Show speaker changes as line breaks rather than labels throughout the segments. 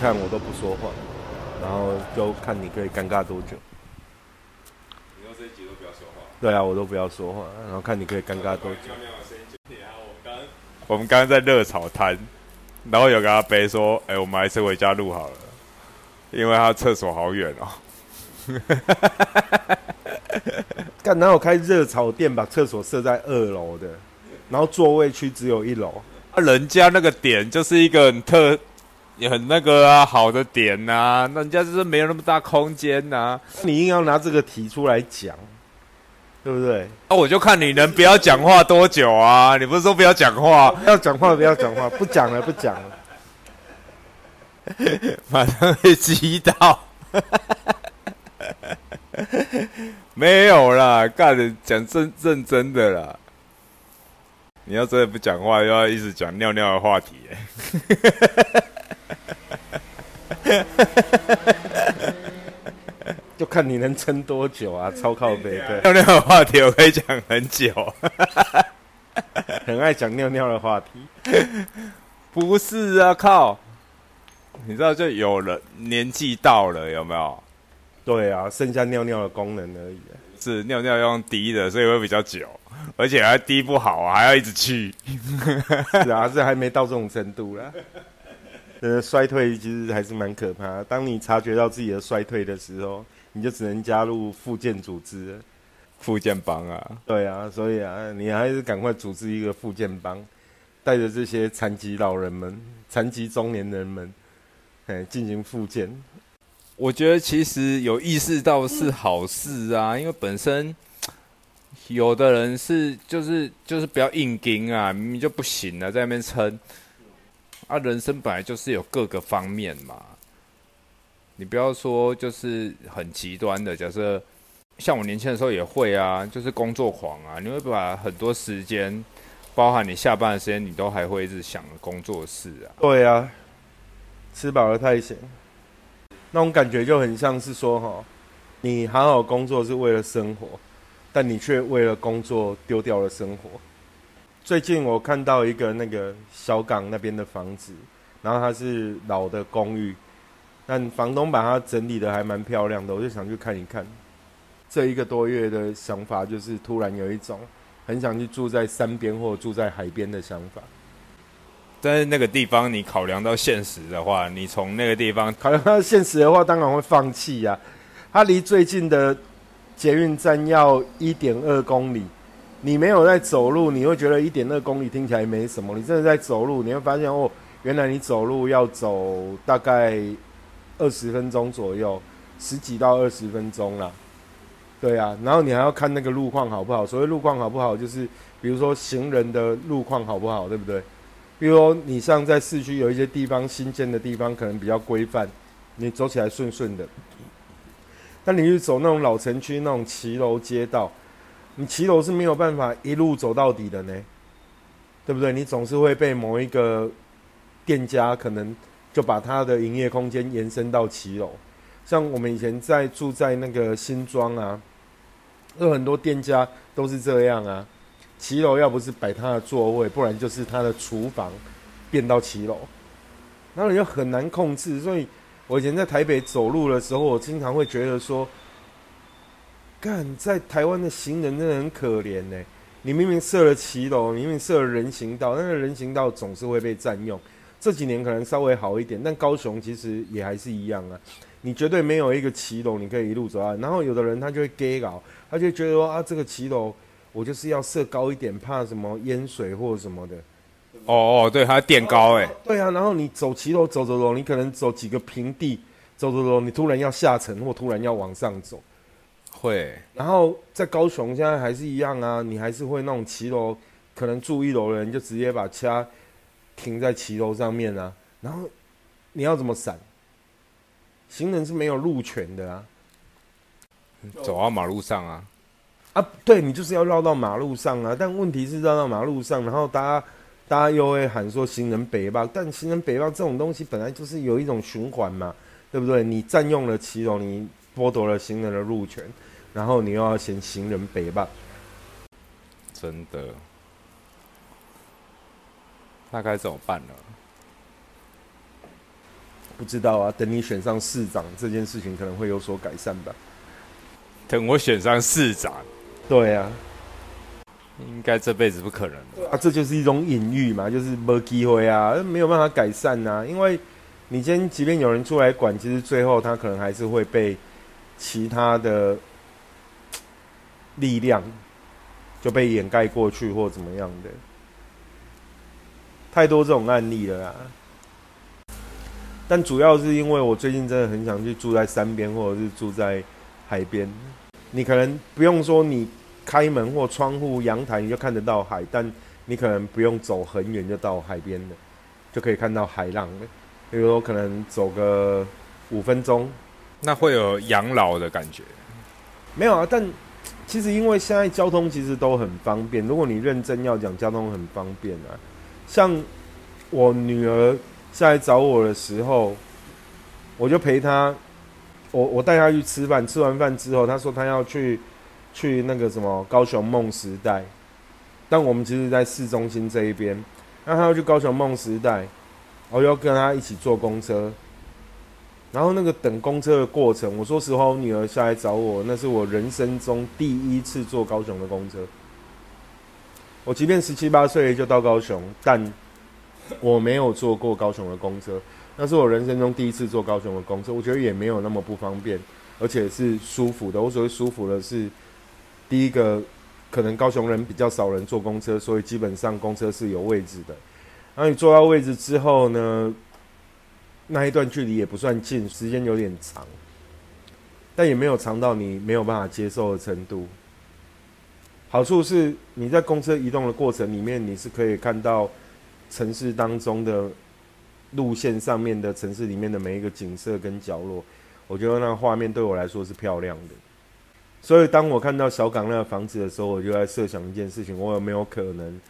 看，我都不说话，然后就看你可以尴尬多久。
你说这一集都不要说话。
对啊，我都不要说话，然后看你可以尴尬多久。
我们刚刚在热炒摊，然后有个阿伯说：“哎、我们还是回家录好了，因为他厕所好远哦。
干哪有开热炒店把厕所设在二楼的，然后座位区只有一楼？
啊，人家那个点就是一个很特、也很那个啊好的点呐、那人家就是没有那么大空间呐、
你硬要拿这个提出来讲，对不对？
那、我就看你能不要讲话多久啊！你不是说不要讲话，
要讲话不要讲话，不讲了不讲了。
马上被击到。没有啦，干的讲真认真的啦。你要真的不讲话，又要一直讲尿尿的话题、欸，
就看你能撑多久啊！超靠背，对，
尿尿的话题我可以讲很久。
很爱讲尿尿的话题。
不是啊，靠！你知道，就有人年纪到了，有没有？
对啊，剩下尿尿的功能而已、啊。
是尿尿用滴的，所以会比较久，而且还滴不好啊，还要一直去。
是啊，这还没到这种程度啦。呃，衰退其实还是蛮可怕的。当你察觉到自己的衰退的时候，你就只能加入复健组织
复健帮啊，
对啊，所以啊，你还是赶快组织一个复健帮，带着这些残疾老人们、残疾中年人们，哎，进行复健。
我觉得其实有意识到是好事啊，因为本身有的人是就是就是不要硬盯啊，明明就不行了，在那边撑啊。人生本来就是有各个方面嘛，你不要说就是很极端的，假设像我年轻的时候也会啊，就是工作狂啊，你会把很多时间，包含你下班的时间，你都还会一直想工作事啊。
对啊，吃饱了太闲，那种感觉就很像是说哈，你好好工作是为了生活，但你却为了工作丢掉了生活。最近我看到一个那个小港那边的房子，然后它是老的公寓，但房东把它整理的还蛮漂亮的，我就想去看一看。这一个多月的想法就是突然有一种很想去住在山边或住在海边的想法。
但是那个地方，你考量到现实的话，你从那个地方
考量到现实的话，当然会放弃呀、它离最近的捷运站要一点二公里，你没有在走路，你会觉得一点二公里听起来没什么。你真的在走路，你会发现哦，原来你走路要走大概二十分钟左右，十几到二十分钟啦。对啊，然后你还要看那个路况好不好。所谓路况好不好，就是比如说行人的路况好不好，对不对？比如说你像在市区有一些地方新建的地方可能比较规范，你走起来顺顺的。但你去走那种老城区那种骑楼街道，你骑楼是没有办法一路走到底的呢，对不对？你总是会被某一个店家可能就把他的营业空间延伸到骑楼。像我们以前在住在那个新庄啊，有很多店家都是这样啊。骑楼要不是摆他的座位，不然就是他的厨房变到骑楼，然后你就很难控制。所以我以前在台北走路的时候，我经常会觉得说，干在台湾的行人真的很可怜呢。你明明设了骑楼，你明明设了人行道，但是人行道总是会被占用。这几年可能稍微好一点，但高雄其实也还是一样啊。你绝对没有一个骑楼你可以一路走啊。然后有的人他就会 gay 搞，他就觉得说啊，这个骑楼。我就是要设高一点，怕什么淹水或什么的。
哦哦，对，它垫高哎，
对啊，然后你走骑楼走走走，你可能走几个平地，走走走，你突然要下沉或突然要往上走。
会。
然后在高雄现在还是一样啊，你还是会那种骑楼，可能住一楼的人就直接把车停在骑楼上面啊，然后你要怎么闪？行人是没有路权的啊。
走到马路上啊。
啊，对你就是要绕到马路上啊，但问题是绕到马路上，然后大家大家又会喊说行人北吧，但行人北吧这种东西本来就是有一种循环嘛，对不对？你占用了骑楼，你剥夺了行人的路权，然后你又要嫌行人北吧，
真的，那该怎么办呢？
不知道啊，等你选上市长这件事情可能会有所改善吧。
等我选上市长，
对啊，
应该这辈子不可能
啊，这就是一种隐喻嘛，就是没机会啊，没有办法改善呐。因为你今天即便有人出来管，其实最后他可能还是会被其他的力量就被掩盖过去或怎么样的。太多这种案例了啦。但主要是因为我最近真的很想去住在山边，或者是住在海边。你可能不用说你开门或窗户、阳台你就看得到海，但你可能不用走很远就到海边了，就可以看到海浪了。比如说可能走个五分钟，
那会有养老的感觉。
没有啊，但其实因为现在交通其实都很方便。如果你认真要讲交通很方便啊，像我女儿。下来找我的时候，我就陪她，我我带她去吃饭。吃完饭之后，她说她要去去那个什么高雄梦时代，但我们其实，在市中心这一边。那她要去高雄梦时代，我要跟她一起坐公车。然后那个等公车的过程，我说实话，我女儿下来找我，那是我人生中第一次坐高雄的公车。我即便十七八岁就到高雄，但。我没有坐过高雄的公车，那是我人生中第一次坐高雄的公车。我觉得也没有那么不方便，而且是舒服的。我所谓舒服的是，第一个可能高雄人比较少人坐公车，所以基本上公车是有位置的。然后你坐到位置之后呢，那一段距离也不算近，时间有点长，但也没有长到你没有办法接受的程度。好处是你在公车移动的过程里面，你是可以看到。城市当中的路线上面的城市里面的每一个景色跟角落，我觉得那个画面对我来说是漂亮的。所以当我看到小港那个房子的时候，我就在设想一件事情：我有没有可能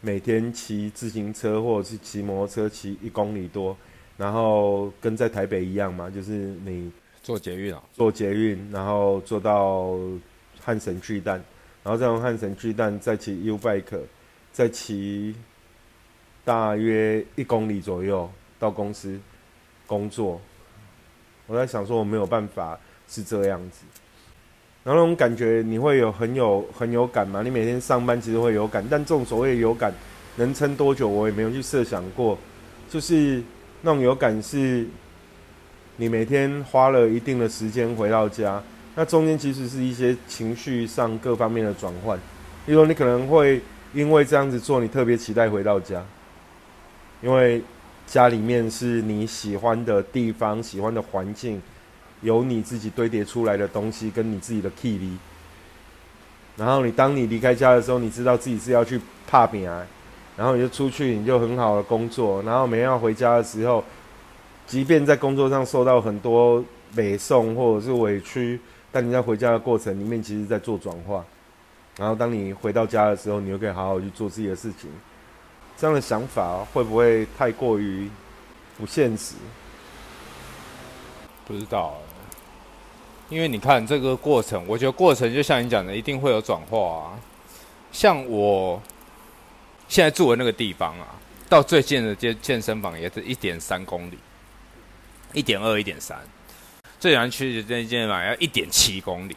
每天骑自行车或者是骑摩托车骑一公里多，然后跟在台北一样嘛？就是你
坐捷运啊，
坐捷运，然后坐到汉神巨蛋，然后再从汉神巨蛋再骑 U bike，再骑。大约一公里左右到公司工作，我在想说我没有办法是这样子，然后那种感觉你会有很有很有感嘛？你每天上班其实会有感，但这种所谓有感能撑多久，我也没有去设想过。就是那种有感是，你每天花了一定的时间回到家，那中间其实是一些情绪上各方面的转换。例如你可能会因为这样子做，你特别期待回到家。因为家里面是你喜欢的地方，喜欢的环境，有你自己堆叠出来的东西，跟你自己的 key 里。然后你当你离开家的时候，你知道自己是要去怕饼啊，然后你就出去，你就很好的工作。然后每天要回家的时候，即便在工作上受到很多北送或者是委屈，但你在回家的过程里面，其实在做转化。然后当你回到家的时候，你又可以好好去做自己的事情。这样的想法会不会太过于不现实？
不知道，因为你看这个过程，我觉得过程就像你讲的，一定会有转化啊。像我现在住的那个地方啊，到最近的健健身房也是一点三公里，一点二、一点三，最远去的这健身房要一点七公里。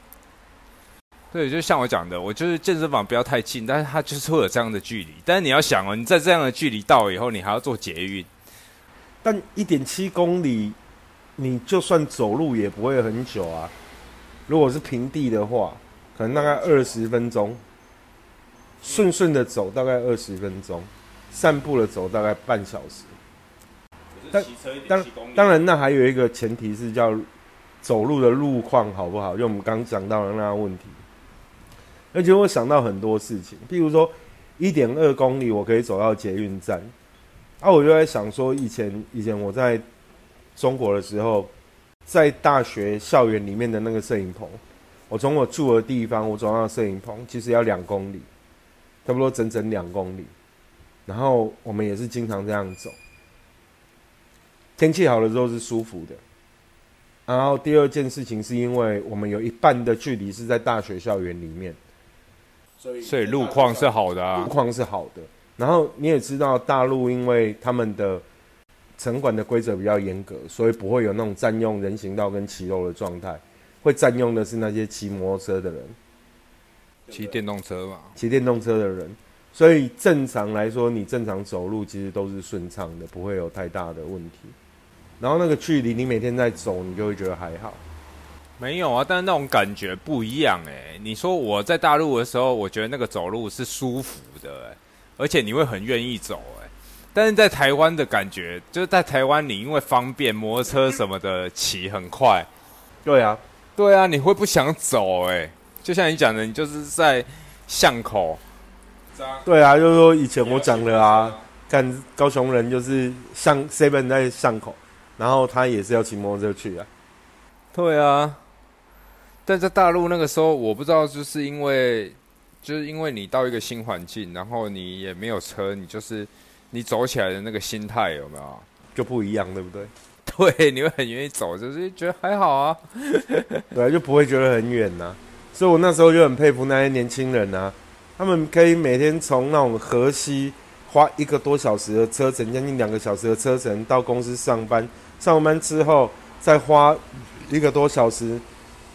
对，就像我讲的，我就是健身房不要太近，但是它就是会有这样的距离。但是你要想哦，你在这样的距离到以后，你还要坐捷运，
但一点七公里，你就算走路也不会很久啊。如果是平地的话，可能大概二十分钟，顺顺的走大概二十分钟，散步的走大概半小时。
但
当当然，那还有一个前提是叫走路的路况好不好？就我们刚讲到的那个问题。而且我想到很多事情，譬如说，一点二公里我可以走到捷运站，啊，我就在想说，以前以前我在中国的时候，在大学校园里面的那个摄影棚，我从我住的地方我走到摄影棚，其实要两公里，差不多整整两公里，然后我们也是经常这样走，天气好的时候是舒服的。然后第二件事情是因为我们有一半的距离是在大学校园里面。
所以路况是好的啊，
路况是好的。然后你也知道，大陆因为他们的城管的规则比较严格，所以不会有那种占用人行道跟骑楼的状态。会占用的是那些骑摩托车的人，
骑电动车嘛，
骑电动车的人。所以正常来说，你正常走路其实都是顺畅的，不会有太大的问题。然后那个距离，你每天在走，你就会觉得还好。
没有啊，但是那种感觉不一样哎。你说我在大陆的时候，我觉得那个走路是舒服的哎，而且你会很愿意走哎。但是在台湾的感觉，就是在台湾你因为方便，摩托车什么的骑很快。
对啊，
对啊，你会不想走哎。就像你讲的，你就是在巷口。
对啊，就是说以前我讲的啊，看高雄人就是巷 seven 在巷口，然后他也是要骑摩托车去啊。
对啊，但在大陆那个时候，我不知道，就是因为就是因为你到一个新环境，然后你也没有车，你就是你走起来的那个心态有没有
就不一样，对不对？
对，你会很愿意走，就是觉得还好啊，
对，就不会觉得很远呐。所以我那时候就很佩服那些年轻人啊。他们可以每天从那种河西花一个多小时的车程，将近两个小时的车程到公司上班。上班之后再花一个多小时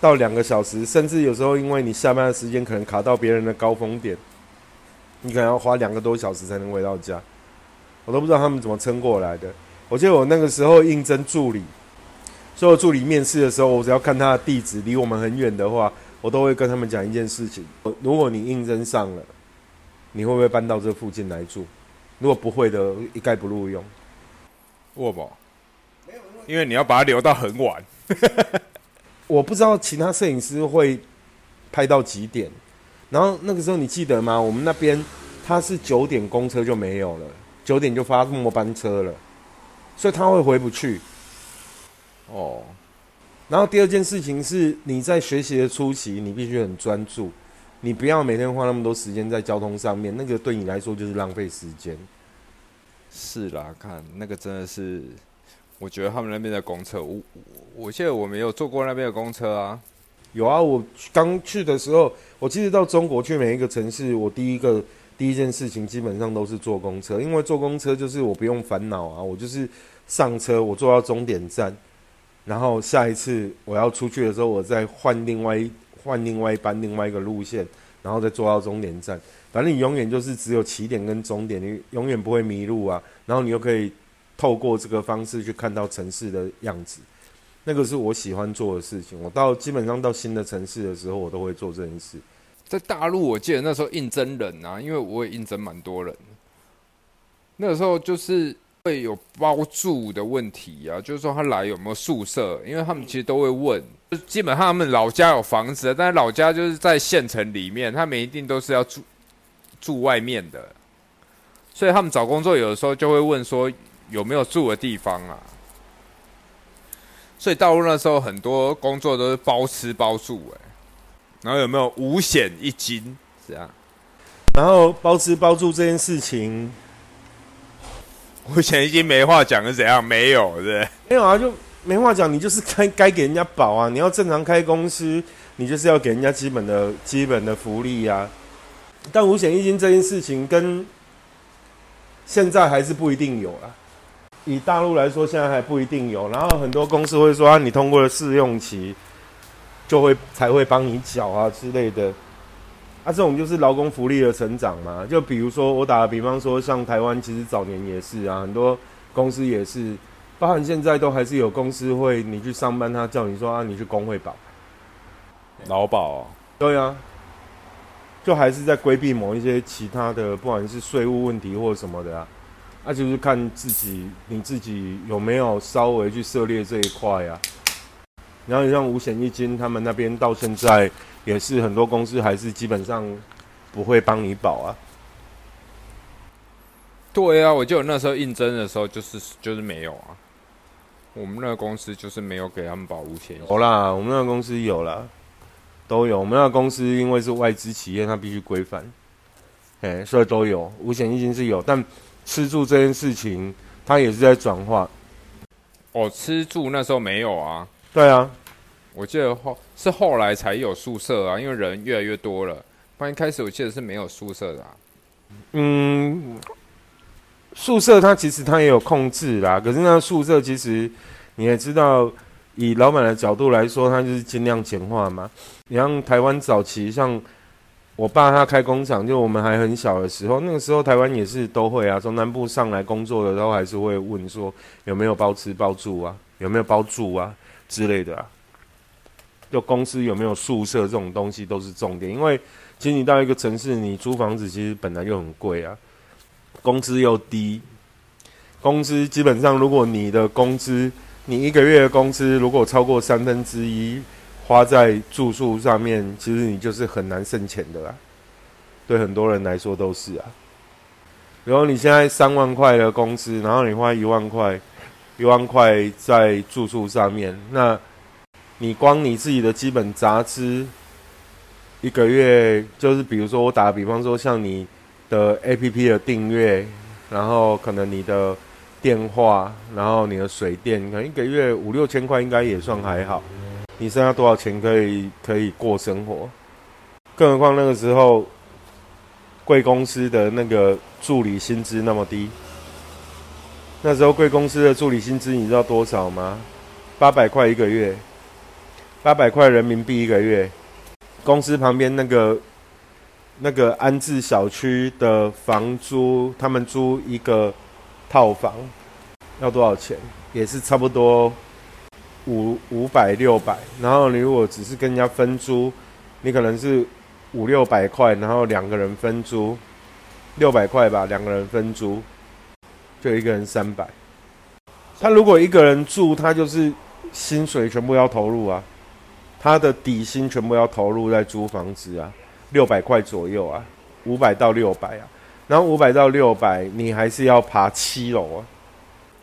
到两个小时，甚至有时候因为你下班的时间可能卡到别人的高峰点，你可能要花两个多小时才能回到家。我都不知道他们怎么撑过来的。我记得我那个时候应征助理，所有助理面试的时候，我只要看他的地址离我们很远的话。我都会跟他们讲一件事情：，如果你应征上了，你会不会搬到这附近来住？如果不会的，一概不录用。
卧宝，因为你要把它留到很晚。
我不知道其他摄影师会拍到几点。然后那个时候你记得吗？我们那边他是九点公车就没有了，九点就发末班车了，所以他会回不去。哦。然后第二件事情是，你在学习的初期，你必须很专注，你不要每天花那么多时间在交通上面，那个对你来说就是浪费时间。
是啦，看那个真的是，我觉得他们那边的公车，我我记得我没有坐过那边的公车啊。
有啊，我刚去的时候，我其实到中国去每一个城市，我第一个第一件事情基本上都是坐公车，因为坐公车就是我不用烦恼啊，我就是上车，我坐到终点站。然后下一次我要出去的时候，我再换另外换另外一班另外一个路线，然后再坐到终点站。反正你永远就是只有起点跟终点，你永远不会迷路啊。然后你又可以透过这个方式去看到城市的样子，那个是我喜欢做的事情。我到基本上到新的城市的时候，我都会做这件事。
在大陆，我记得那时候应征人啊，因为我也应征蛮多人。那时候就是。会有包住的问题啊，就是说他来有没有宿舍？因为他们其实都会问，就基本上他们老家有房子，但是老家就是在县城里面，他们一定都是要住住外面的，所以他们找工作有的时候就会问说有没有住的地方啊。所以大陆那时候很多工作都是包吃包住，哎，然后有没有五险一金这样？
然后包吃包住这件事情。
我现在已经没话讲是怎样？没有，对
没有啊，就没话讲。你就是该该给人家保啊！你要正常开公司，你就是要给人家基本的基本的福利呀。但五险一金这件事情跟现在还是不一定有啊。以大陆来说，现在还不一定有。然后很多公司会说啊，你通过了试用期，就会才会帮你缴啊之类的。啊，这种就是劳工福利的成长嘛。就比如说，我打个比方说，像台湾其实早年也是啊，很多公司也是，包含现在都还是有公司会，你去上班，他叫你说啊，你去工会保，
劳保，
对啊，就还是在规避某一些其他的，不管是税务问题或者什么的啊，那就是看自己你自己有没有稍微去涉猎这一块啊。然后像五险一金，他们那边到现在。也是很多公司还是基本上不会帮你保啊。
对啊，我记得那时候应征的时候就是就是没有啊。我们那个公司就是没有给他们保五险。
有啦，我们那个公司有啦，都有。我们那个公司因为是外资企业，它必须规范，哎，所以都有五险一金是有，但吃住这件事情它也是在转化。
哦，吃住那时候没有啊。
对啊。
我记得后是后来才有宿舍啊，因为人越来越多了。不然一开始我记得是没有宿舍的。
嗯，宿舍它其实它也有控制啦，可是那宿舍其实你也知道，以老板的角度来说，他就是尽量简化嘛。你像台湾早期，像我爸他开工厂，就我们还很小的时候，那个时候台湾也是都会啊，从南部上来工作的都还是会问说有没有包吃包住啊，有没有包住啊之类的啊。就公司有没有宿舍这种东西都是重点，因为其实你到一个城市，你租房子其实本来就很贵啊。工资又低，工资基本上，如果你的工资，你一个月的工资如果超过三分之一花在住宿上面，其实你就是很难剩钱的啦。对很多人来说都是啊。然后你现在三万块的工资，然后你花一万块，一万块在住宿上面，那你光你自己的基本杂支，一个月就是比如说我打个比方说，像你。的 A P P 的订阅，然后可能你的电话，然后你的水电，可能一个月五六千块应该也算还好。你剩下多少钱可以可以过生活？更何况那个时候贵公司的那个助理薪资那么低，那时候贵公司的助理薪资你知道多少吗？八百块一个月，八百块人民币一个月。公司旁边那个。那个安置小区的房租，他们租一个套房要多少钱？也是差不多五五百六百。然后你如果只是跟人家分租，你可能是五六百块，然后两个人分租六百块吧，两个人分租就一个人三百。他如果一个人住，他就是薪水全部要投入啊，他的底薪全部要投入在租房子啊。六百块左右啊，五百到六百啊，然后五百到六百，你还是要爬七楼啊，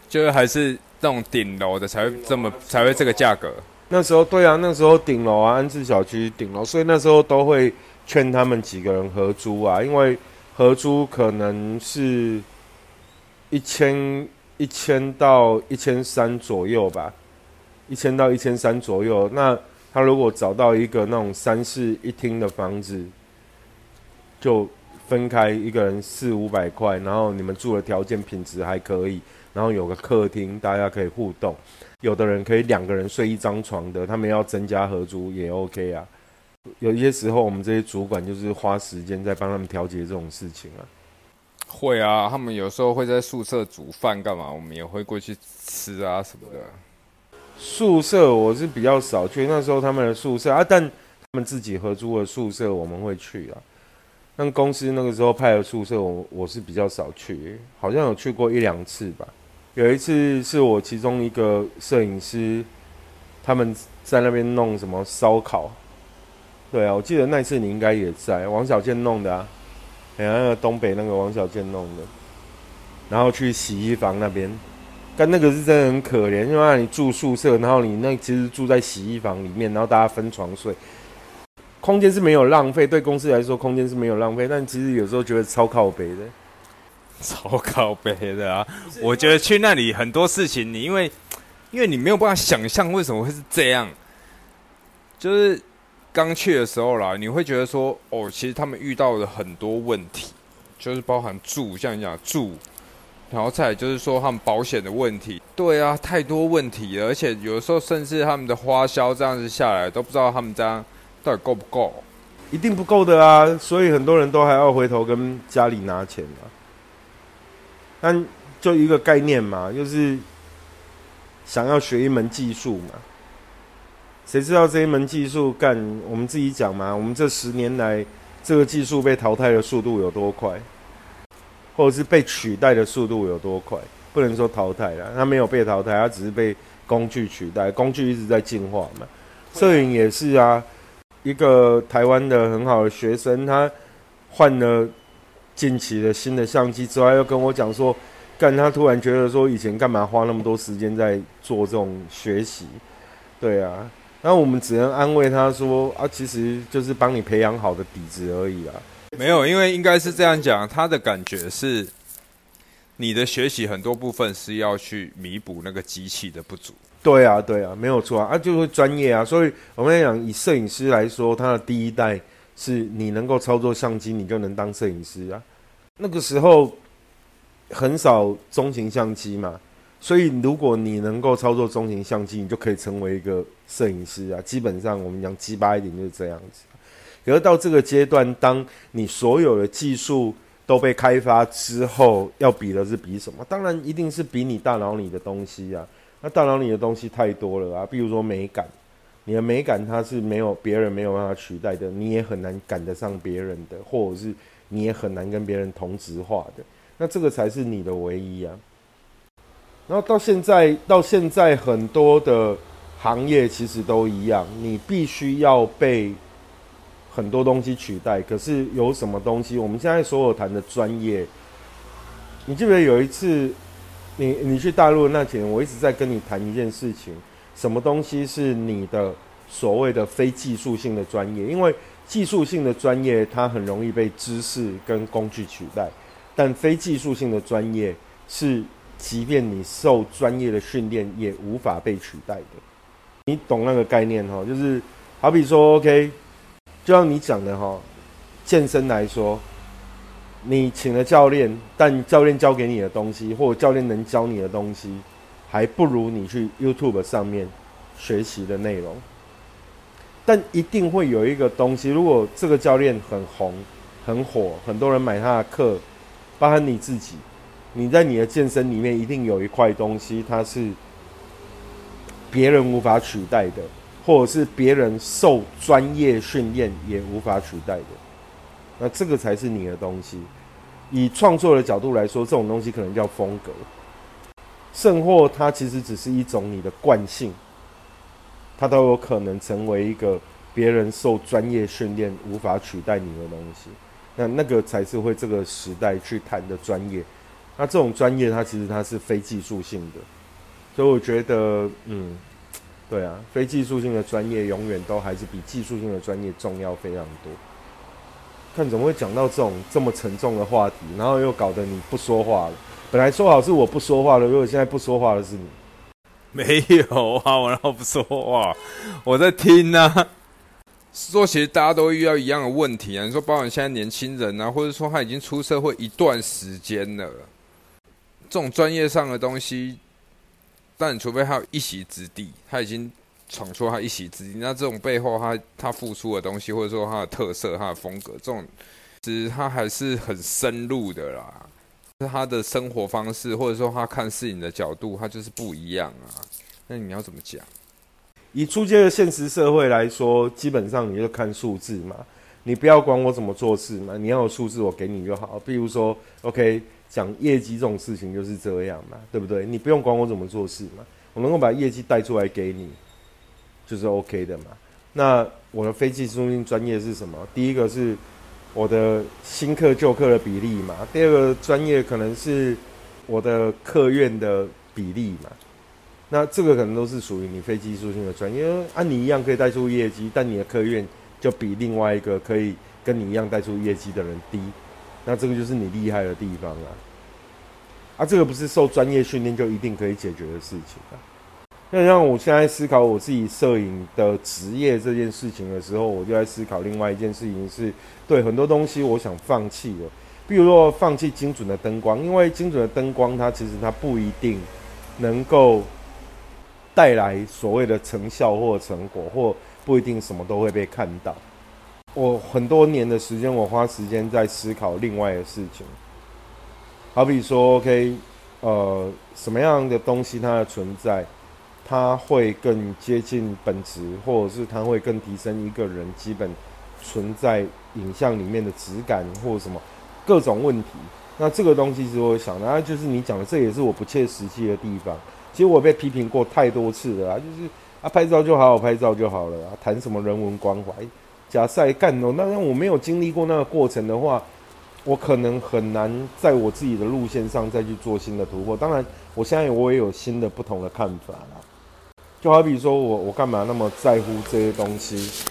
就是还是那种顶楼的才会这么才会这个价格。
那时候对啊，那时候顶楼啊，安置小区顶楼，所以那时候都会劝他们几个人合租啊，因为合租可能是一千一千到一千三左右吧，一千到一千三左右那。他如果找到一个那种三室一厅的房子，就分开一个人四五百块，然后你们住的条件品质还可以，然后有个客厅，大家可以互动。有的人可以两个人睡一张床的，他们要增加合租也 OK 啊。有一些时候，我们这些主管就是花时间在帮他们调节这种事情啊。
会啊，他们有时候会在宿舍煮饭干嘛，我们也会过去吃啊什么的。
宿舍我是比较少去，那时候他们的宿舍啊，但他们自己合租的宿舍我们会去啊。但公司那个时候派的宿舍，我我是比较少去，好像有去过一两次吧。有一次是我其中一个摄影师，他们在那边弄什么烧烤。对啊，我记得那次你应该也在，王小健弄的啊，哎，那个东北那个王小健弄的，然后去洗衣房那边。但那个是真的很可怜，因为你住宿舍，然后你那其实住在洗衣房里面，然后大家分床睡，空间是没有浪费。对公司来说，空间是没有浪费，但其实有时候觉得超靠北的，
超靠北的啊！我觉得去那里很多事情，你因为因为你没有办法想象为什么会是这样，就是刚去的时候啦，你会觉得说，哦，其实他们遇到了很多问题，就是包含住，像你讲住。然后再就是说他们保险的问题，对啊，太多问题了，而且有时候甚至他们的花销这样子下来都不知道他们这样到底够不够，
一定不够的啊！所以很多人都还要回头跟家里拿钱嘛。但就一个概念嘛，就是想要学一门技术嘛，谁知道这一门技术干？我们自己讲嘛，我们这十年来这个技术被淘汰的速度有多快？或者是被取代的速度有多快？不能说淘汰了，它没有被淘汰，它只是被工具取代。工具一直在进化嘛。摄影也是啊，一个台湾的很好的学生，他换了近期的新的相机之外，又跟我讲说，干他突然觉得说，以前干嘛花那么多时间在做这种学习？对啊，那我们只能安慰他说，啊，其实就是帮你培养好的底子而已啊。
没有，因为应该是这样讲，他的感觉是，你的学习很多部分是要去弥补那个机器的不足。
对啊，对啊，没有错啊，啊，就是专业啊。所以我们讲，以摄影师来说，他的第一代是你能够操作相机，你就能当摄影师啊。那个时候，很少中型相机嘛，所以如果你能够操作中型相机，你就可以成为一个摄影师啊。基本上我们讲鸡巴一点就是这样子。可是到这个阶段，当你所有的技术都被开发之后，要比的是比什么？当然一定是比你大脑里的东西啊。那大脑里的东西太多了啊，比如说美感，你的美感它是没有别人没有办法取代的，你也很难赶得上别人的，或者是你也很难跟别人同质化的。那这个才是你的唯一啊。然后到现在，到现在很多的行业其实都一样，你必须要被。很多东西取代，可是有什么东西？我们现在所有谈的专业，你记不记得有一次，你你去大陆那几年，我一直在跟你谈一件事情，什么东西是你的所谓的非技术性的专业？因为技术性的专业它很容易被知识跟工具取代，但非技术性的专业是，即便你受专业的训练，也无法被取代的。你懂那个概念哈？就是好比说，OK。就像你讲的哈，健身来说，你请了教练，但教练教给你的东西，或者教练能教你的东西，还不如你去 YouTube 上面学习的内容。但一定会有一个东西，如果这个教练很红、很火，很多人买他的课，包含你自己，你在你的健身里面一定有一块东西，它是别人无法取代的。或者是别人受专业训练也无法取代的，那这个才是你的东西。以创作的角度来说，这种东西可能叫风格，甚或它其实只是一种你的惯性，它都有可能成为一个别人受专业训练无法取代你的东西。那那个才是会这个时代去谈的专业。那这种专业，它其实它是非技术性的，所以我觉得，嗯。对啊，非技术性的专业永远都还是比技术性的专业重要非常多。看怎么会讲到这种这么沉重的话题，然后又搞得你不说话了。本来说好是我不说话了，如果现在不说话的是你，
没有啊，我然后不说话，我在听呢。说其实大家都遇到一样的问题啊，你说包括现在年轻人啊，或者说他已经出社会一段时间了，这种专业上的东西。但除非他有一席之地，他已经闯出他一席之地，那这种背后他他付出的东西，或者说他的特色、他的风格，这种其实他还是很深入的啦。他的生活方式，或者说他看事情的角度，他就是不一样啊。那你要怎么讲？
以出街的现实社会来说，基本上你就看数字嘛，你不要管我怎么做事嘛，你要有数字我给你就好。比如说，OK。讲业绩这种事情就是这样嘛，对不对？你不用管我怎么做事嘛，我能够把业绩带出来给你，就是 OK 的嘛。那我的非技术性专业是什么？第一个是我的新课旧课的比例嘛，第二个专业可能是我的客院的比例嘛。那这个可能都是属于你非技术性的专业，按你一样可以带出业绩，但你的客院就比另外一个可以跟你一样带出业绩的人低。那这个就是你厉害的地方啊！啊，这个不是受专业训练就一定可以解决的事情啊。那让我现在思考我自己摄影的职业这件事情的时候，我就在思考另外一件事情，是对很多东西我想放弃了。比如说放弃精准的灯光，因为精准的灯光它其实它不一定能够带来所谓的成效或成果，或不一定什么都会被看到。我很多年的时间，我花时间在思考另外的事情，好比说，OK，呃，什么样的东西它的存在，它会更接近本质，或者是它会更提升一个人基本存在影像里面的质感，或者什么各种问题。那这个东西是我想的，那就是你讲的，这也是我不切实际的地方。其实我被批评过太多次了啊，就是啊，拍照就好好拍照就好了，谈什么人文关怀。假赛干哦，那让我没有经历过那个过程的话，我可能很难在我自己的路线上再去做新的突破。当然，我现在我也有新的不同的看法啦。就好比说我我干嘛那么在乎这些东西？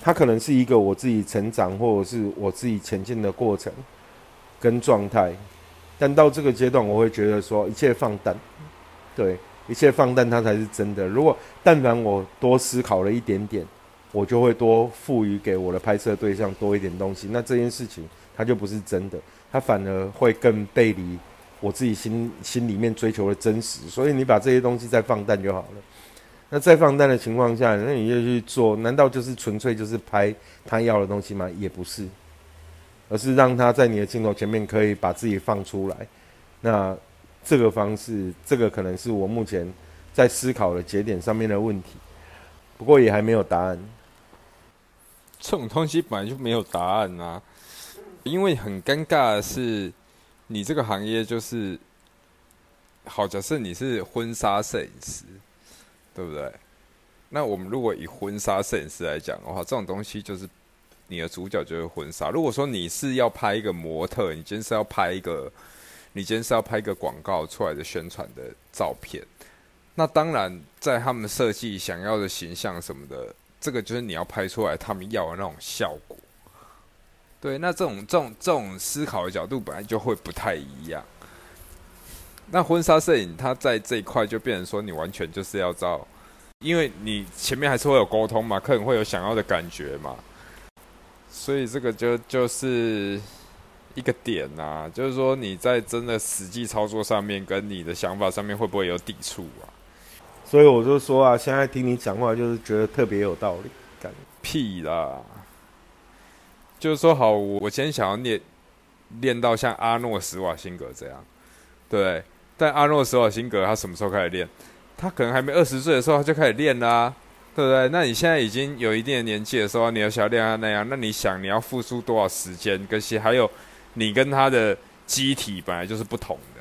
它可能是一个我自己成长或者是我自己前进的过程跟状态。但到这个阶段，我会觉得说一切放淡，对，一切放淡，它才是真的。如果但凡我多思考了一点点。我就会多赋予给我的拍摄对象多一点东西，那这件事情它就不是真的，它反而会更背离我自己心心里面追求的真实，所以你把这些东西再放淡就好了。那再放淡的情况下，那你就去做，难道就是纯粹就是拍他要的东西吗？也不是，而是让他在你的镜头前面可以把自己放出来。那这个方式，这个可能是我目前在思考的节点上面的问题，不过也还没有答案。
这种东西本来就没有答案啊，因为很尴尬的是，你这个行业就是好，假设你是婚纱摄影师，对不对？那我们如果以婚纱摄影师来讲的话，这种东西就是你的主角就是婚纱。如果说你是要拍一个模特，你今天是要拍一个，你今天是要拍一个广告出来的宣传的照片，那当然在他们设计想要的形象什么的。这个就是你要拍出来他们要的那种效果，对，那这种这种这种思考的角度本来就会不太一样。那婚纱摄影它在这一块就变成说，你完全就是要照，因为你前面还是会有沟通嘛，客人会有想要的感觉嘛，所以这个就就是一个点呐，就是说你在真的实际操作上面跟你的想法上面会不会有抵触啊？
所以我就说啊，现在听你讲话，就是觉得特别有道理。干
屁啦！就是说，好，我我今天想要练练到像阿诺·施瓦辛格这样，对。但阿诺·施瓦辛格他什么时候开始练？他可能还没二十岁的时候他就开始练啦，对不对？那你现在已经有一定的年纪的时候，你要想要练那样，那你想你要付出多少时间？跟些还有你跟他的机体本来就是不同的。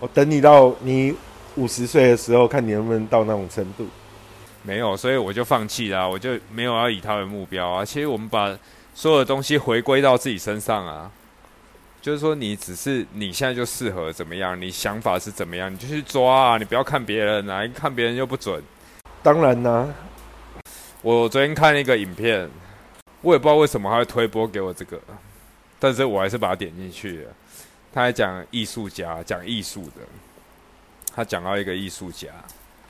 我等你到你。五十岁的时候，看你能不能到那种程度。
没有，所以我就放弃了，我就没有要以他为目标啊。其实我们把所有的东西回归到自己身上啊，就是说，你只是你现在就适合怎么样，你想法是怎么样，你就去抓啊，你不要看别人啊，看别人又不准。
当然啦，
我昨天看一个影片，我也不知道为什么他会推播给我这个，但是我还是把它点进去了。他还讲艺术家，讲艺术的。他讲到一个艺术家，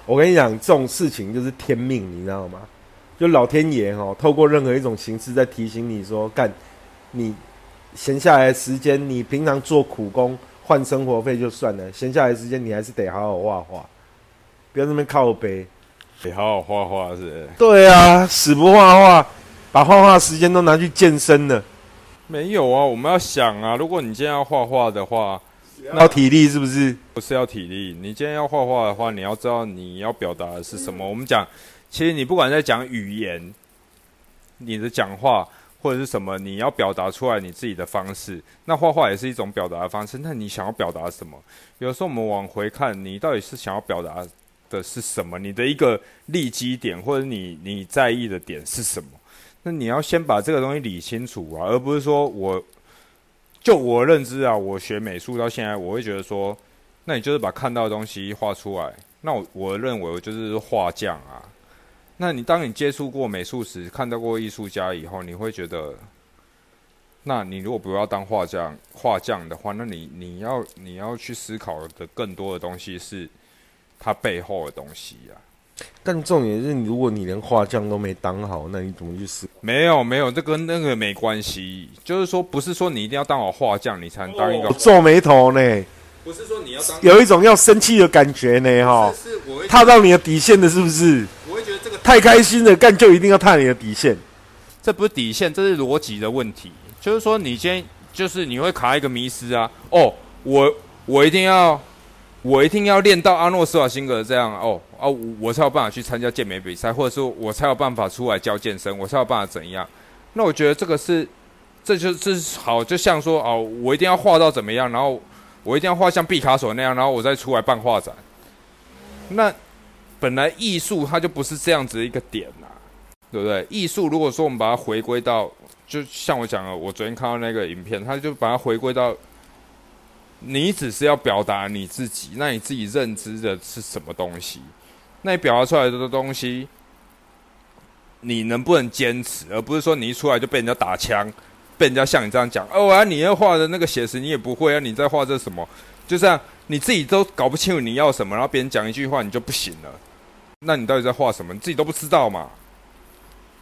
我跟你讲，这种事情就是天命，你知道吗？就老天爷哦，透过任何一种形式在提醒你说，干，你闲下来的时间，你平常做苦工换生活费就算了，闲下来的时间你还是得好好画画，不要那边靠背，
得好好画画是？
对啊，死不画画，把画画时间都拿去健身了。
没有啊，我们要想啊，如果你今天要画画的话。
要体力是不是？
不是要体力。你今天要画画的话，你要知道你要表达的是什么。我们讲，其实你不管在讲语言，你的讲话或者是什么，你要表达出来你自己的方式。那画画也是一种表达的方式。那你想要表达什么？有时候我们往回看，你到底是想要表达的是什么？你的一个立基点或者你你在意的点是什么？那你要先把这个东西理清楚啊，而不是说我。就我认知啊，我学美术到现在，我会觉得说，那你就是把看到的东西画出来。那我我认为我就是画匠啊。那你当你接触过美术时，看到过艺术家以后，你会觉得，那你如果不要当画匠，画匠的话，那你你要你要去思考的更多的东西是它背后的东西呀。
但重点是，如果你连画匠都没当好，那你怎么去死？
没有没有，这跟那个没关系。就是说，不是说你一定要当好画匠，你才能当一个
皱眉头呢。
不是说你要当，
有一种要生气的感觉呢，哈。是，我会踏到你的底线的，是不是？
我会觉得这个
太开心了，干就一定要踏你的底线。
这不是底线，这是逻辑的问题。就是说，你今天就是你会卡一个迷失啊。哦，我我一定要。我一定要练到阿诺·斯瓦辛格这样哦哦，我才有办法去参加健美比赛，或者说我才有办法出来教健身，我才有办法怎样？那我觉得这个是，这就是好，就像说哦，我一定要画到怎么样，然后我一定要画像毕卡索那样，然后我再出来办画展。那本来艺术它就不是这样子的一个点呐，对不对？艺术如果说我们把它回归到，就像我讲的，我昨天看到那个影片，他就把它回归到。你只是要表达你自己，那你自己认知的是什么东西？那你表达出来的东西，你能不能坚持？而不是说你一出来就被人家打枪，被人家像你这样讲哦啊，你要画的那个写实你也不会啊，你在画这什么？就这样，你自己都搞不清楚你要什么，然后别人讲一句话你就不行了，那你到底在画什么？你自己都不知道嘛？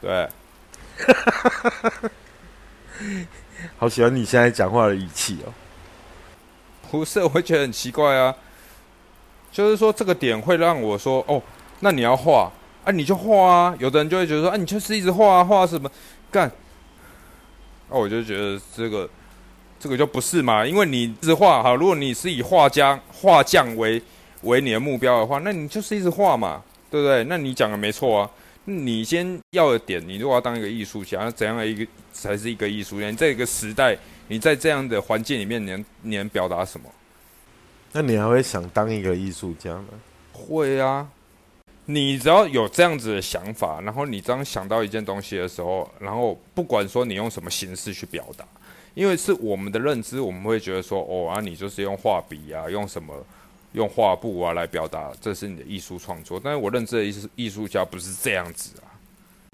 对，
好喜欢你现在讲话的语气哦。
不是，我会觉得很奇怪啊。就是说这个点会让我说，哦，那你要画啊，你就画啊。有的人就会觉得说，啊，你就是一直画啊，画什么干？那我就觉得这个这个就不是嘛，因为你一直画哈，如果你是以画家画匠为为你的目标的话，那你就是一直画嘛，对不对？那你讲的没错啊。你先要的点，你如果要当一个艺术家，怎样的一个才是一个艺术家？这个时代，你在这样的环境里面，你能你能表达什么？
那你还会想当一个艺术家吗？
会啊，你只要有这样子的想法，然后你当想到一件东西的时候，然后不管说你用什么形式去表达，因为是我们的认知，我们会觉得说，哦啊，你就是用画笔啊，用什么？用画布啊来表达，这是你的艺术创作。但是我认知的艺术艺术家不是这样子啊。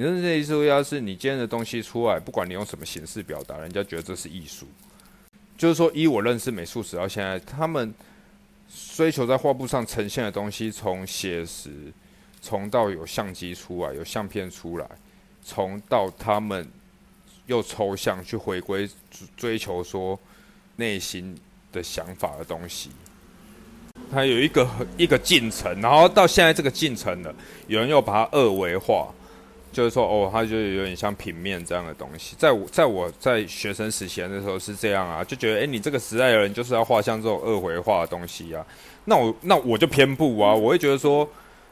你认知的艺术家是你今天的东西出来，不管你用什么形式表达，人家觉得这是艺术。就是说，以我认识美术史到现在，他们追求在画布上呈现的东西，从写实，从到有相机出来，有相片出来，从到他们又抽象去回归追求说内心的想法的东西。它有一个一个进程，然后到现在这个进程了，有人又把它二维化，就是说哦，它就有点像平面这样的东西。在我在我在学生时期的时候是这样啊，就觉得哎，你这个时代的人就是要画像这种二维画的东西啊。那我那我就偏不啊，我会觉得说，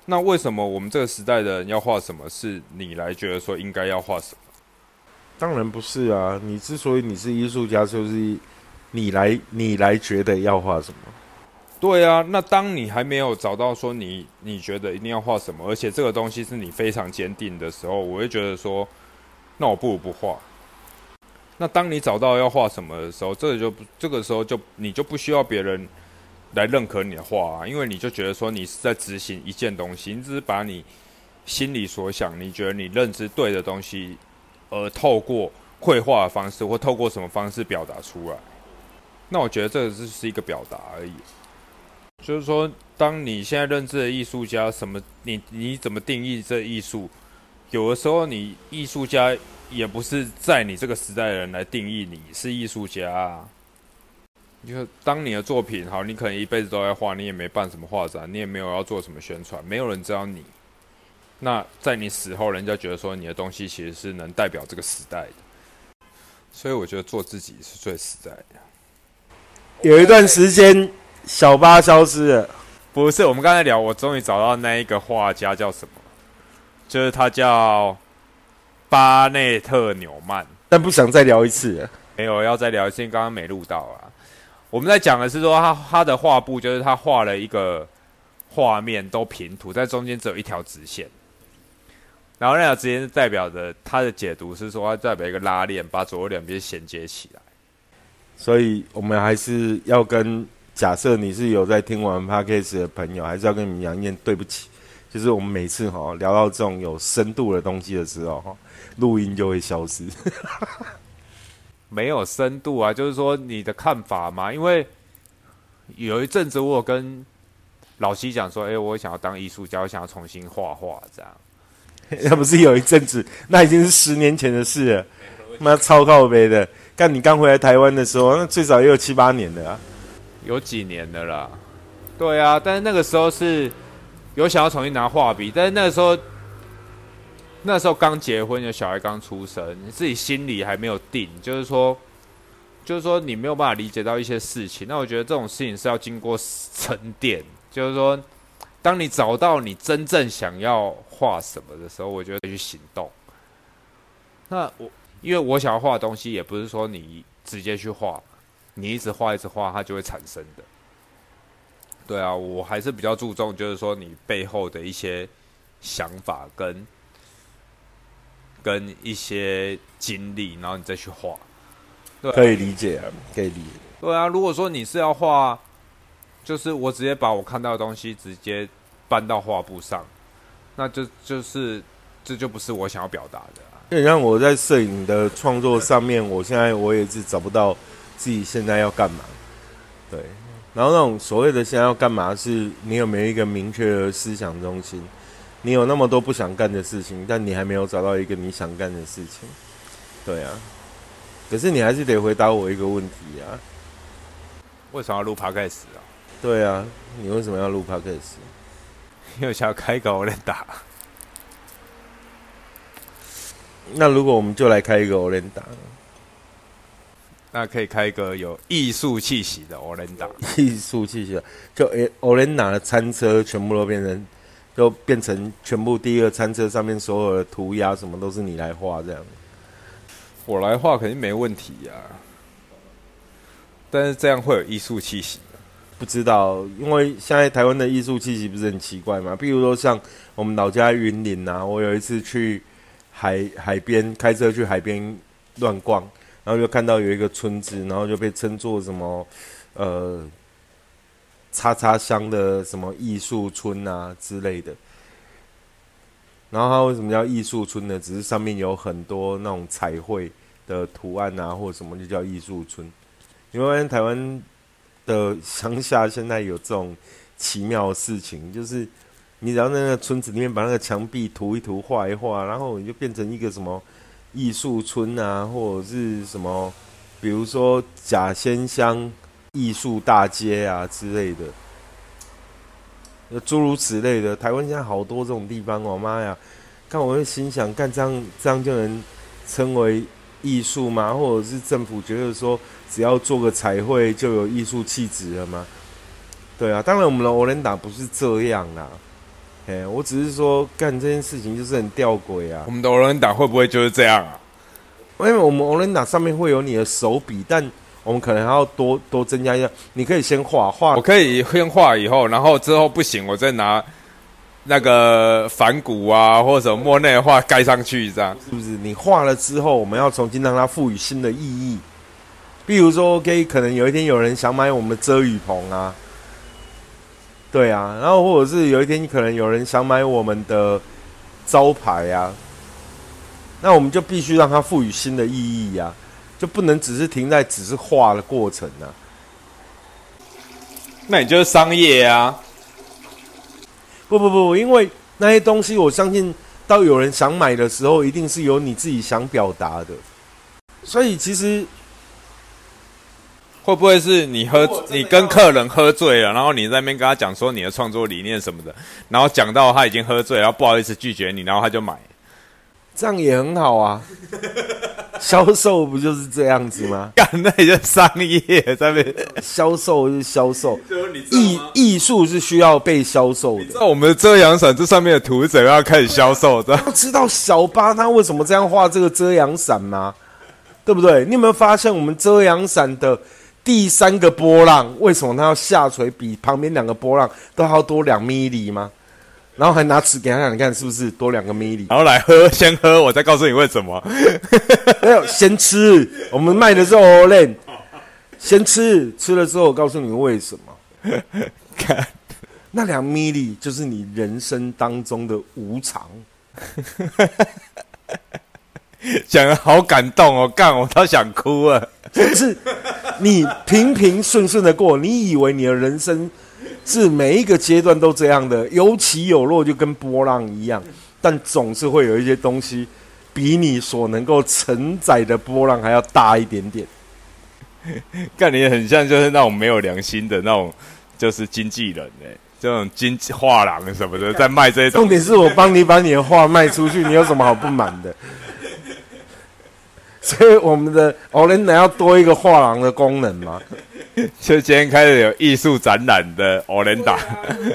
那为什么我们这个时代的人要画什么？是你来觉得说应该要画什么？
当然不是啊，你之所以你是艺术家，就是你来你来觉得要画什么。
对啊，那当你还没有找到说你你觉得一定要画什么，而且这个东西是你非常坚定的时候，我会觉得说，那我不如不画。那当你找到要画什么的时候，这个就这个时候就你就不需要别人来认可你的画啊，因为你就觉得说你是在执行一件东西，你只是把你心里所想、你觉得你认知对的东西，而透过绘画的方式或透过什么方式表达出来。那我觉得这个只是一个表达而已。就是说，当你现在认知的艺术家，什么你你怎么定义这艺术？有的时候，你艺术家也不是在你这个时代的人来定义你是艺术家。就当你的作品好，你可能一辈子都在画，你也没办什么画展，你也没有要做什么宣传，没有人知道你。那在你死后，人家觉得说你的东西其实是能代表这个时代的。所以我觉得做自己是最实在的。
有一段时间。小巴消失了，
不是我们刚才聊，我终于找到那一个画家叫什么？就是他叫巴内特纽曼，
但不想再聊一次，
没有要再聊一次，刚刚没录到啊。我们在讲的是说，他他的画布就是他画了一个画面都平涂，在中间只有一条直线，然后那条直线是代表着他的解读是说，它代表一个拉链，把左右两边衔接起来。
所以我们还是要跟。假设你是有在听完 podcast 的朋友，还是要跟你们讲一件对不起，就是我们每次哈聊到这种有深度的东西的时候，哈录音就会消失。
没有深度啊，就是说你的看法嘛。因为有一阵子我跟老西讲说，哎，我想要当艺术家，我想要重新画画，这样。
那不是有一阵子，那已经是十年前的事了。妈超靠背的，干你刚回来台湾的时候，那最少也有七八年的啊。
有几年的啦，对啊，但是那个时候是有想要重新拿画笔，但是那个时候那时候刚结婚，有小孩刚出生，你自己心里还没有定，就是说，就是说你没有办法理解到一些事情。那我觉得这种事情是要经过沉淀，就是说，当你找到你真正想要画什么的时候，我觉得去行动。那我因为我想要画的东西，也不是说你直接去画。你一直画一直画，它就会产生的。对啊，我还是比较注重，就是说你背后的一些想法跟跟一些经历，然后你再去画。
对可以理解啊，可以理解。
对啊，如果说你是要画，就是我直接把我看到的东西直接搬到画布上，那就就是这就不是我想要表达的。
你像我在摄影的创作上面，我现在我也是找不到。自己现在要干嘛？对，然后那种所谓的现在要干嘛，是你有没有一个明确的思想中心？你有那么多不想干的事情，但你还没有找到一个你想干的事情。对啊，可是你还是得回答我一个问题啊。
为什么要录 podcast 啊？
对啊，你为什么要录 podcast？
因为想要开个 OLED 打。
那如果我们就来开一个 OLED 打，
那可以开一个有艺术气息的 OLED 打。
艺术气息的，就诶 OLED 的餐车全部都变成，就变成全部第一个餐车上面所有的涂鸦什么都是你来画这样。
我来画肯定没问题呀、但是这样会有艺术气息。
不知道，因为现在台湾的艺术气息不是很奇怪嘛？比如说像我们老家云林啊，我有一次去海海边开车去海边乱逛，然后就看到有一个村子，然后就被称作什么呃叉叉乡的什么艺术村啊之类的。然后它为什么叫艺术村呢？只是上面有很多那种彩绘的图案啊，或者什么就叫艺术村。你会发现台湾的乡下现在有这种奇妙的事情，就是你只要在那个村子里面把那个墙壁涂一涂、画一画，然后你就变成一个什么艺术村啊，或者是什么，比如说假仙乡艺术大街啊之类的，诸如此类的。台湾现在好多这种地方哦，妈呀！看我会心想，干这样这样就能称为艺术吗？或者是政府觉得说，只要做个彩绘就有艺术气质了吗？对啊，当然我们的欧伦达不是这样啦。哎，我只是说干这件事情就是很吊诡啊
我。们的 OLED 打会不会就是这样啊？
因为我们欧伦达上面会有你的手笔，但我们可能还要多多增加一下。你可以先画画
我，可以先画以后，然后之后不行，我再拿那个反骨啊或者什么莫内的画盖上去，这样。
是不是？你画了之后，我们要重新让它赋予新的意义。比如说，OK，可能有一天有人想买我们的遮雨棚啊，对啊，然后或者是有一天可能有人想买我们的招牌啊，那我们就必须让它赋予新的意义呀、就不能只是停在只是画的过程啊。
那你就是商业啊。
不不不，因为那些东西，我相信到有人想买的时候，一定是有你自己想表达的。所以其实
会不会是你喝你跟客人喝醉了，然后你在那边跟他讲说你的创作理念什么的，然后讲到他已经喝醉，然后不好意思拒绝你，然后他就买。
这样也很好啊，销售不就是这样子吗？
干，那也就商业在那边。
销售是销售，艺艺术是需要被销售的。
那我们的遮阳伞这上面的图是怎么样开始销售的？
要知道小巴他为什么这样画这个遮阳伞吗？对不对？你有没有发现我们遮阳伞的第三个波浪，为什么它要下垂比旁边两个波浪都还要多两米里吗？然后还拿尺给他看，你看是不是多两个米里？
然后来喝，先喝，我再告诉你为什么。
没有，先吃。我们卖的是 Olen，先吃，吃了之后我告诉你为什么。
看，
那两米里就是你人生当中的无常。
讲的好感动哦，干，我都想哭了。
就是你平平顺顺的过，你以为你的人生是每一个阶段都这样的，有起有落，就跟波浪一样，但总是会有一些东西比你所能够承载的波浪还要大一点点。
干，你很像就是那种没有良心的那种，就是经纪人哎、这种经纪画廊什么的，在卖这种
重点是我帮你把你的画卖出去，你有什么好不满的？所以我们的 Olen 要多一个画廊的功能嘛？
就今天开始有艺术展览的 Olenda，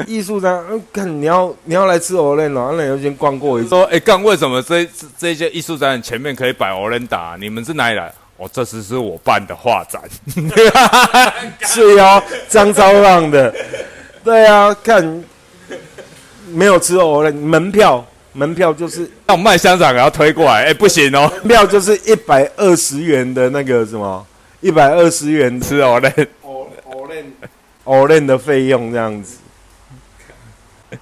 艺术展，嗯，看你要你要来吃那你要先逛过一次。
说哎干，为什么这这这些艺术展览前面可以摆 Olenda？你们是哪里来？哦，这次是我办的画展。
是哦，张昭浪的，对啊，看没有吃 Olen 门票，门票就是
那我卖香肠然后推过来，哎、不行哦，
票就是一百二十元的那个什么，一百二十元的
吃 Olen。
Olen Olen 的费用这样子。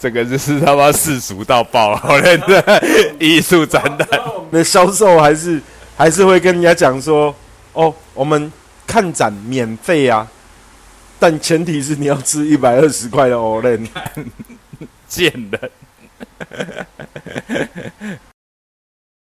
这个就是他妈世俗到爆，Olen 的艺术展览。
那销售还是还是会跟人家讲说，哦，我们看展免费啊，但前提是你要吃一百二十块的 Olen。
贱人。